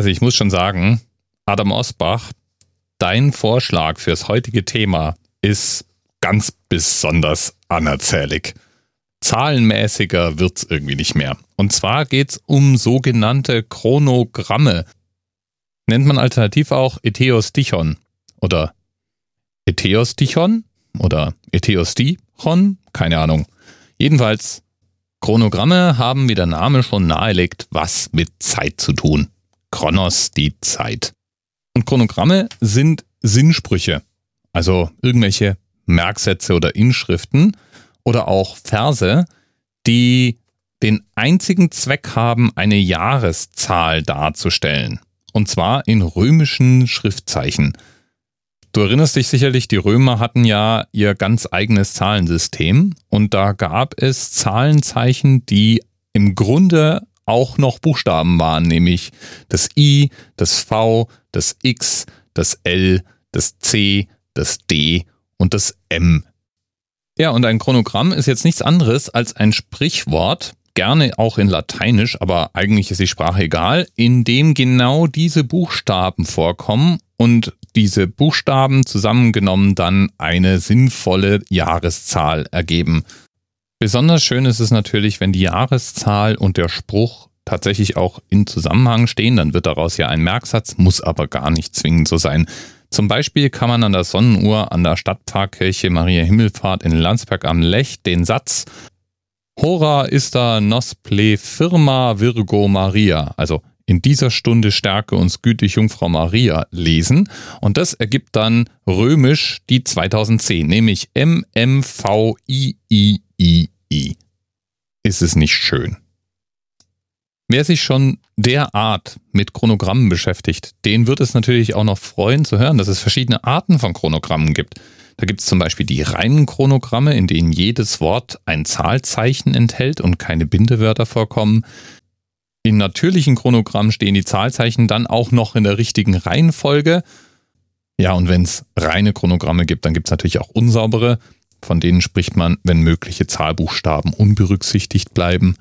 Also ich muss schon sagen, Adam Osbach, dein Vorschlag fürs heutige Thema ist ganz besonders anerzählig. Zahlenmäßiger wird's irgendwie nicht mehr. Und zwar geht's um sogenannte Chronogramme. Nennt man alternativ auch Etheostichon oder Etheostichon oder Etheostichon, keine Ahnung. Jedenfalls, Chronogramme haben, wie der Name schon nahelegt, was mit Zeit zu tun. Chronos, die Zeit. Und Chronogramme sind Sinnsprüche, also irgendwelche Merksätze oder Inschriften oder auch Verse, die den einzigen Zweck haben, eine Jahreszahl darzustellen. Und zwar in römischen Schriftzeichen. Du erinnerst dich sicherlich, die Römer hatten ja ihr ganz eigenes Zahlensystem und da gab es Zahlenzeichen, die im Grunde auch noch Buchstaben waren, nämlich das I, das V, das X, das L, das C, das D und das M. Ja, und ein Chronogramm ist jetzt nichts anderes als ein Sprichwort, gerne auch in Lateinisch, aber eigentlich ist die Sprache egal, in dem genau diese Buchstaben vorkommen und diese Buchstaben zusammengenommen dann eine sinnvolle Jahreszahl ergeben. Besonders schön ist es natürlich, wenn die Jahreszahl und der Spruch tatsächlich auch in Zusammenhang stehen, dann wird daraus ja ein Merksatz, muss aber gar nicht zwingend so sein. Zum Beispiel kann man an der Sonnenuhr an der Stadtpfarrkirche Maria Himmelfahrt in Landsberg am Lech den Satz Hora ista nos ple firma Virgo Maria, also in dieser Stunde stärke uns gütig Jungfrau Maria lesen. Und das ergibt dann römisch die 2010, nämlich MMVIII. Ist es nicht schön? Wer sich schon derart mit Chronogrammen beschäftigt, den wird es natürlich auch noch freuen zu hören, dass es verschiedene Arten von Chronogrammen gibt. Da gibt es zum Beispiel die reinen Chronogramme, in denen jedes Wort ein Zahlzeichen enthält und keine Bindewörter vorkommen. In natürlichen Chronogrammen stehen die Zahlzeichen dann auch noch in der richtigen Reihenfolge. Ja, und wenn es reine Chronogramme gibt, dann gibt es natürlich auch unsaubere. Von denen spricht man, wenn mögliche Zahlbuchstaben unberücksichtigt bleiben.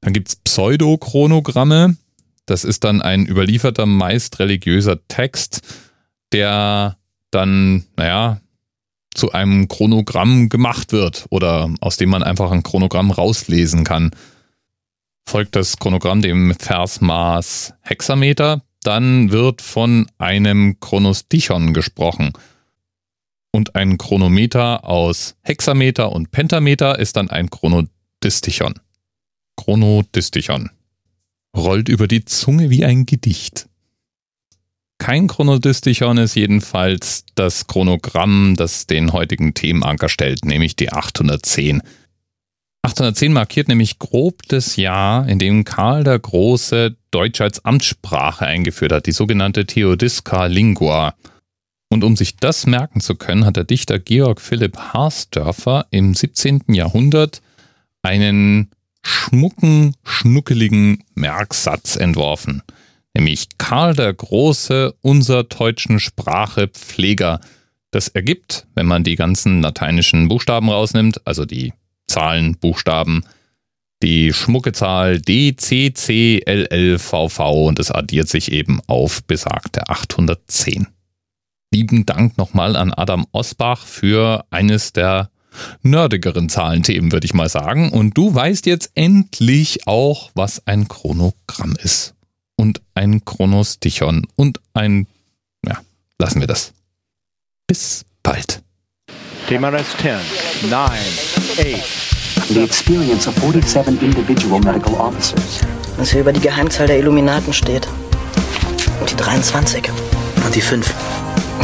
Dann gibt es Pseudochronogramme. Das ist dann ein überlieferter, meist religiöser Text, der dann, naja, zu einem Chronogramm gemacht wird oder aus dem man einfach ein Chronogramm rauslesen kann. Folgt das Chronogramm dem Versmaß Hexameter, dann wird von einem Chronostichon gesprochen. Und ein Chronometer aus Hexameter und Pentameter ist dann ein Chronodistichon. Chronodistichon. Rollt über die Zunge wie ein Gedicht. Kein Chronodistichon ist jedenfalls das Chronogramm, das den heutigen Themenanker stellt, nämlich die 810. 810 markiert nämlich grob das Jahr, in dem Karl der Große Deutsch als Amtssprache eingeführt hat, die sogenannte Theodiska Lingua. Und um sich das merken zu können, hat der Dichter Georg Philipp Harsdörfer im 17. Jahrhundert einen schmucken, schnuckeligen Merksatz entworfen. Nämlich Karl der Große unser deutschen Sprache Pfleger. Das ergibt, wenn man die ganzen lateinischen Buchstaben rausnimmt, also die Zahlen, Buchstaben, die schmucke Zahl DCCLLVV und es addiert sich eben auf besagte 810. Lieben Dank nochmal an Adam Osbach für eines der nerdigeren Zahlenthemen, würde ich mal sagen. Und du weißt jetzt endlich auch, was ein Chronogramm ist. Und ein Chronostichon und ein, ja, lassen wir das. Bis bald. Thema Rest 10, 9, 8. The experience of 47 individual medical officers. Was hier über die Geheimzahl der Illuminaten steht. Und die 23. Und die 5.